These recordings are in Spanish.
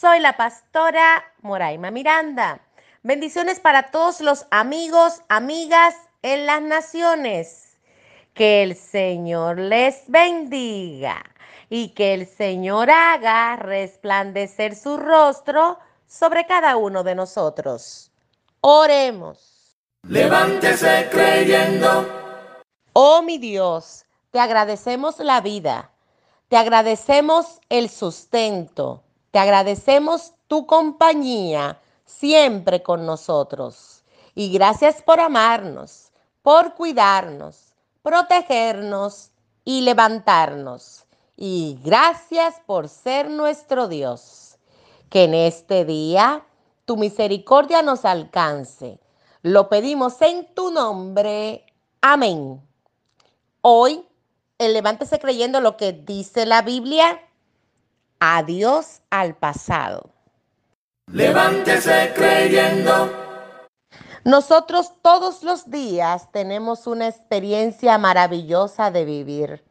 Soy la pastora Moraima Miranda. Bendiciones para todos los amigos, amigas en las naciones. Que el Señor les bendiga y que el Señor haga resplandecer su rostro sobre cada uno de nosotros. Oremos. Levántese creyendo. Oh mi Dios, te agradecemos la vida te agradecemos el sustento, te agradecemos tu compañía siempre con nosotros. Y gracias por amarnos, por cuidarnos, protegernos y levantarnos. Y gracias por ser nuestro Dios. Que en este día tu misericordia nos alcance. Lo pedimos en tu nombre. Amén. Hoy el levántese creyendo lo que dice la Biblia. Adiós al pasado. Levántese creyendo. Nosotros todos los días tenemos una experiencia maravillosa de vivir.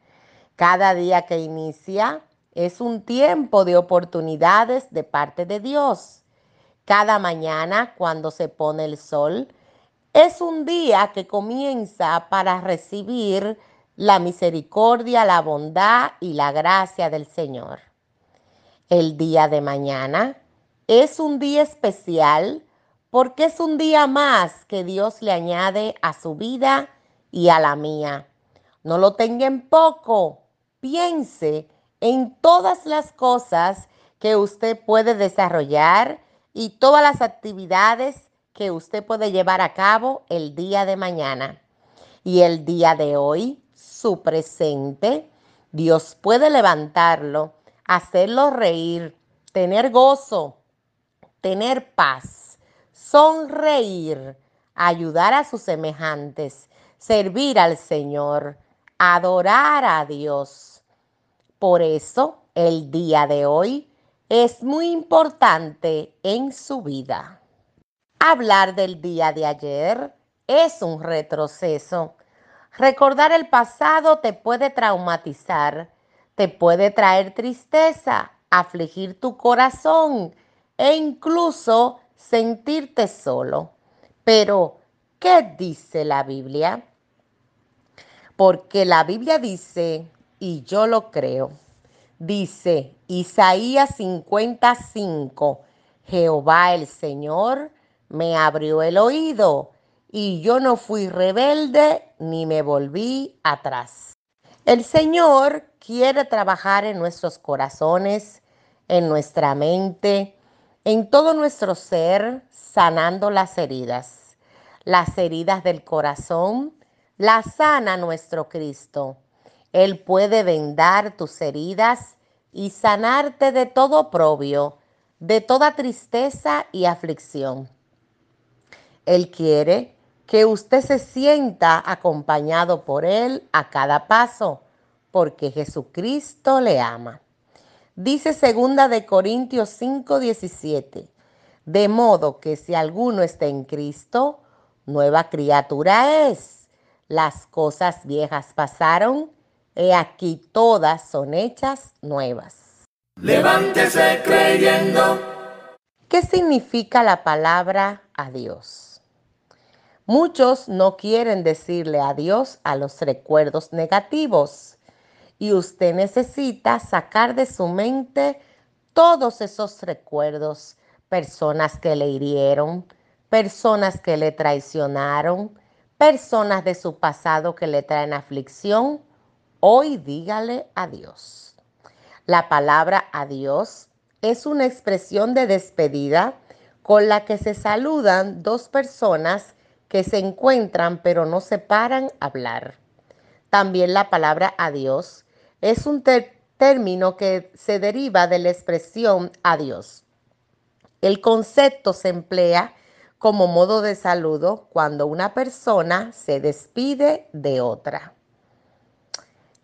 Cada día que inicia es un tiempo de oportunidades de parte de Dios. Cada mañana cuando se pone el sol es un día que comienza para recibir la misericordia, la bondad y la gracia del Señor. El día de mañana es un día especial porque es un día más que Dios le añade a su vida y a la mía. No lo tenga en poco, piense en todas las cosas que usted puede desarrollar y todas las actividades que usted puede llevar a cabo el día de mañana. Y el día de hoy su presente, Dios puede levantarlo, hacerlo reír, tener gozo, tener paz, sonreír, ayudar a sus semejantes, servir al Señor, adorar a Dios. Por eso, el día de hoy es muy importante en su vida. Hablar del día de ayer es un retroceso Recordar el pasado te puede traumatizar, te puede traer tristeza, afligir tu corazón e incluso sentirte solo. Pero, ¿qué dice la Biblia? Porque la Biblia dice, y yo lo creo, dice Isaías 55, Jehová el Señor me abrió el oído y yo no fui rebelde ni me volví atrás. El Señor quiere trabajar en nuestros corazones, en nuestra mente, en todo nuestro ser, sanando las heridas. Las heridas del corazón las sana nuestro Cristo. Él puede vendar tus heridas y sanarte de todo oprobio, de toda tristeza y aflicción. Él quiere que usted se sienta acompañado por Él a cada paso, porque Jesucristo le ama. Dice segunda de Corintios 5:17, de modo que si alguno está en Cristo, nueva criatura es. Las cosas viejas pasaron, y aquí todas son hechas nuevas. Levántese creyendo. ¿Qué significa la palabra a Dios? Muchos no quieren decirle adiós a los recuerdos negativos y usted necesita sacar de su mente todos esos recuerdos, personas que le hirieron, personas que le traicionaron, personas de su pasado que le traen aflicción. Hoy dígale adiós. La palabra adiós es una expresión de despedida con la que se saludan dos personas que se encuentran pero no se paran a hablar. También la palabra adiós es un término que se deriva de la expresión adiós. El concepto se emplea como modo de saludo cuando una persona se despide de otra.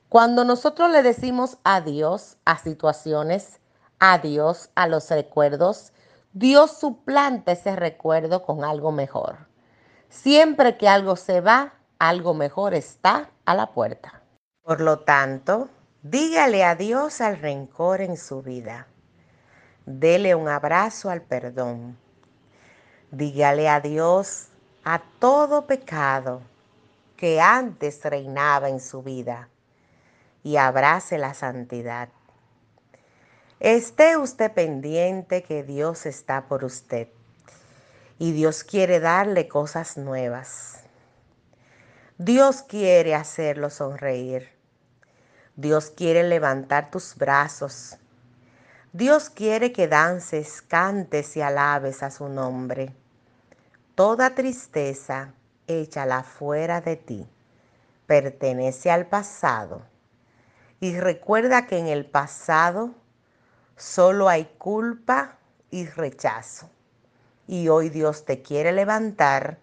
Cuando nosotros le decimos adiós a situaciones, adiós a los recuerdos, Dios suplanta ese recuerdo con algo mejor. Siempre que algo se va, algo mejor está a la puerta. Por lo tanto, dígale adiós al rencor en su vida. Dele un abrazo al perdón. Dígale adiós a todo pecado que antes reinaba en su vida y abrace la santidad. Esté usted pendiente que Dios está por usted y Dios quiere darle cosas nuevas. Dios quiere hacerlo sonreír. Dios quiere levantar tus brazos. Dios quiere que dances, cantes y alabes a su nombre. Toda tristeza, échala fuera de ti, pertenece al pasado. Y recuerda que en el pasado solo hay culpa y rechazo. Y hoy Dios te quiere levantar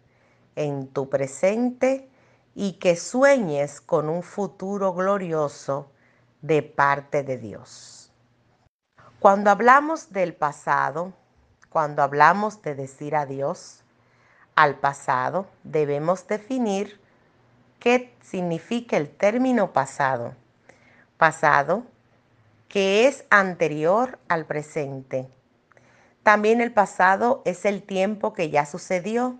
en tu presente y que sueñes con un futuro glorioso de parte de Dios. Cuando hablamos del pasado, cuando hablamos de decir adiós, al pasado, debemos definir qué significa el término pasado. Pasado, que es anterior al presente. También el pasado es el tiempo que ya sucedió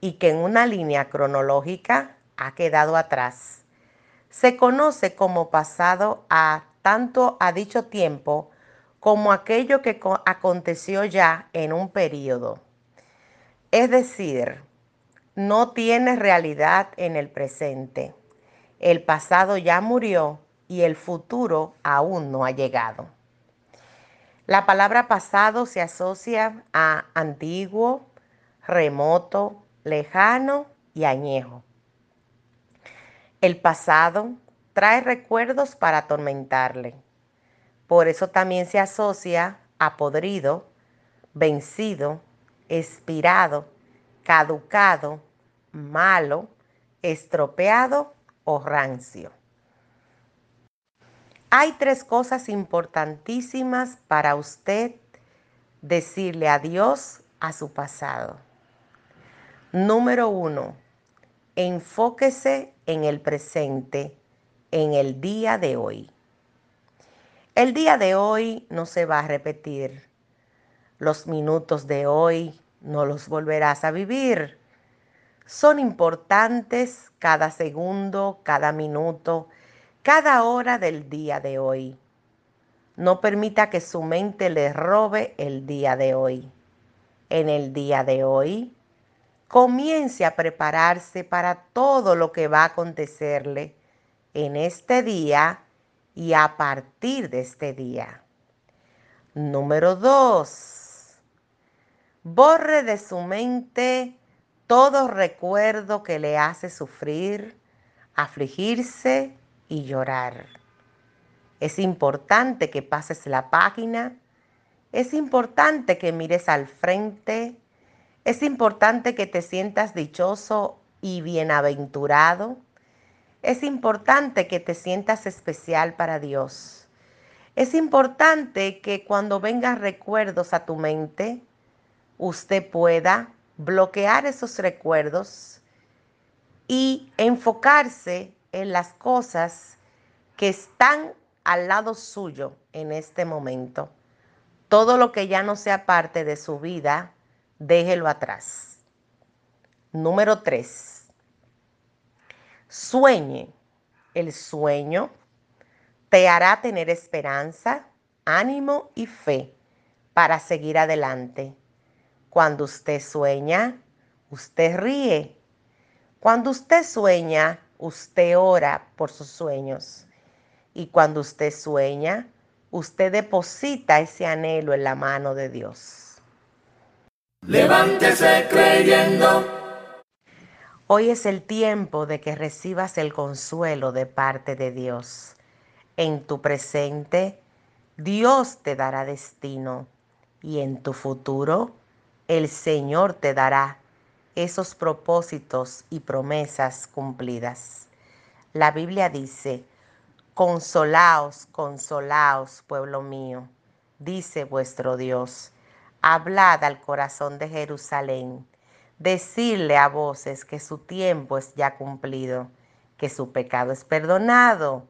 y que en una línea cronológica ha quedado atrás. Se conoce como pasado a tanto a dicho tiempo como aquello que aconteció ya en un periodo. Es decir, no tiene realidad en el presente. El pasado ya murió y el futuro aún no ha llegado. La palabra pasado se asocia a antiguo, remoto, lejano y añejo. El pasado trae recuerdos para atormentarle. Por eso también se asocia a podrido, vencido, expirado, caducado, malo, estropeado o rancio. Hay tres cosas importantísimas para usted decirle adiós a su pasado. Número uno, enfóquese en el presente, en el día de hoy. El día de hoy no se va a repetir los minutos de hoy no los volverás a vivir. Son importantes cada segundo, cada minuto, cada hora del día de hoy. No permita que su mente le robe el día de hoy. En el día de hoy, comience a prepararse para todo lo que va a acontecerle en este día y a partir de este día. Número dos Borre de su mente todo recuerdo que le hace sufrir, afligirse y llorar. Es importante que pases la página, es importante que mires al frente, es importante que te sientas dichoso y bienaventurado, es importante que te sientas especial para Dios. Es importante que cuando vengan recuerdos a tu mente, usted pueda bloquear esos recuerdos y enfocarse en las cosas que están al lado suyo en este momento. Todo lo que ya no sea parte de su vida, déjelo atrás. Número tres, sueñe. El sueño te hará tener esperanza, ánimo y fe para seguir adelante. Cuando usted sueña, usted ríe. Cuando usted sueña, usted ora por sus sueños. Y cuando usted sueña, usted deposita ese anhelo en la mano de Dios. Levántese creyendo. Hoy es el tiempo de que recibas el consuelo de parte de Dios. En tu presente, Dios te dará destino y en tu futuro, el Señor te dará esos propósitos y promesas cumplidas. La Biblia dice, consolaos, consolaos, pueblo mío, dice vuestro Dios. Hablad al corazón de Jerusalén, decirle a voces que su tiempo es ya cumplido, que su pecado es perdonado,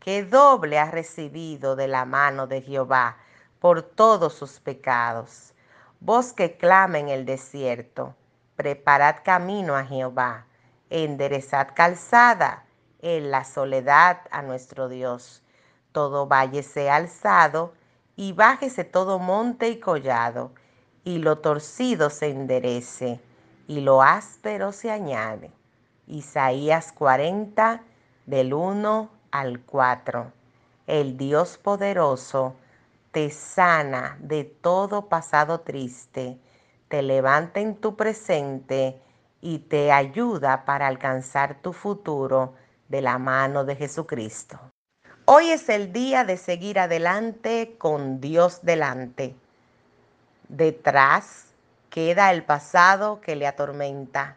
que doble ha recibido de la mano de Jehová por todos sus pecados. Vos que clama en el desierto, preparad camino a Jehová, enderezad calzada en la soledad a nuestro Dios. Todo valle sea alzado y bájese todo monte y collado, y lo torcido se enderece, y lo áspero se añade. Isaías 40, del 1 al 4. El Dios poderoso te sana de todo pasado triste, te levanta en tu presente y te ayuda para alcanzar tu futuro de la mano de Jesucristo. Hoy es el día de seguir adelante con Dios delante. Detrás queda el pasado que le atormenta,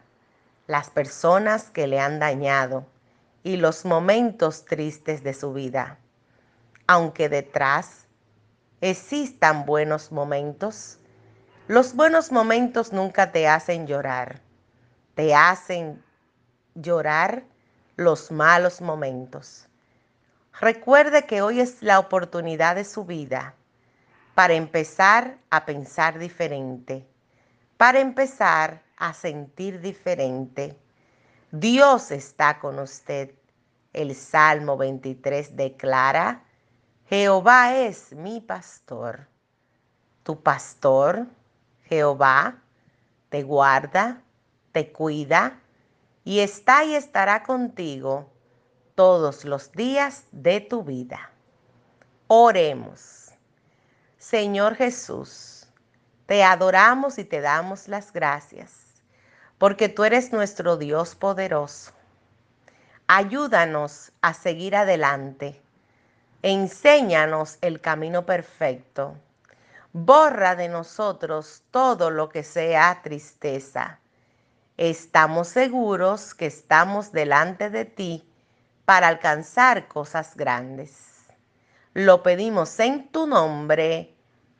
las personas que le han dañado y los momentos tristes de su vida. Aunque detrás existan buenos momentos, los buenos momentos nunca te hacen llorar, te hacen llorar los malos momentos. Recuerde que hoy es la oportunidad de su vida para empezar a pensar diferente, para empezar a sentir diferente. Dios está con usted. El Salmo 23 declara, Jehová es mi pastor. Tu pastor, Jehová, te guarda, te cuida y está y estará contigo todos los días de tu vida. Oremos. Señor Jesús, te adoramos y te damos las gracias, porque tú eres nuestro Dios poderoso. Ayúdanos a seguir adelante. Enséñanos el camino perfecto. Borra de nosotros todo lo que sea tristeza. Estamos seguros que estamos delante de ti para alcanzar cosas grandes. Lo pedimos en tu nombre.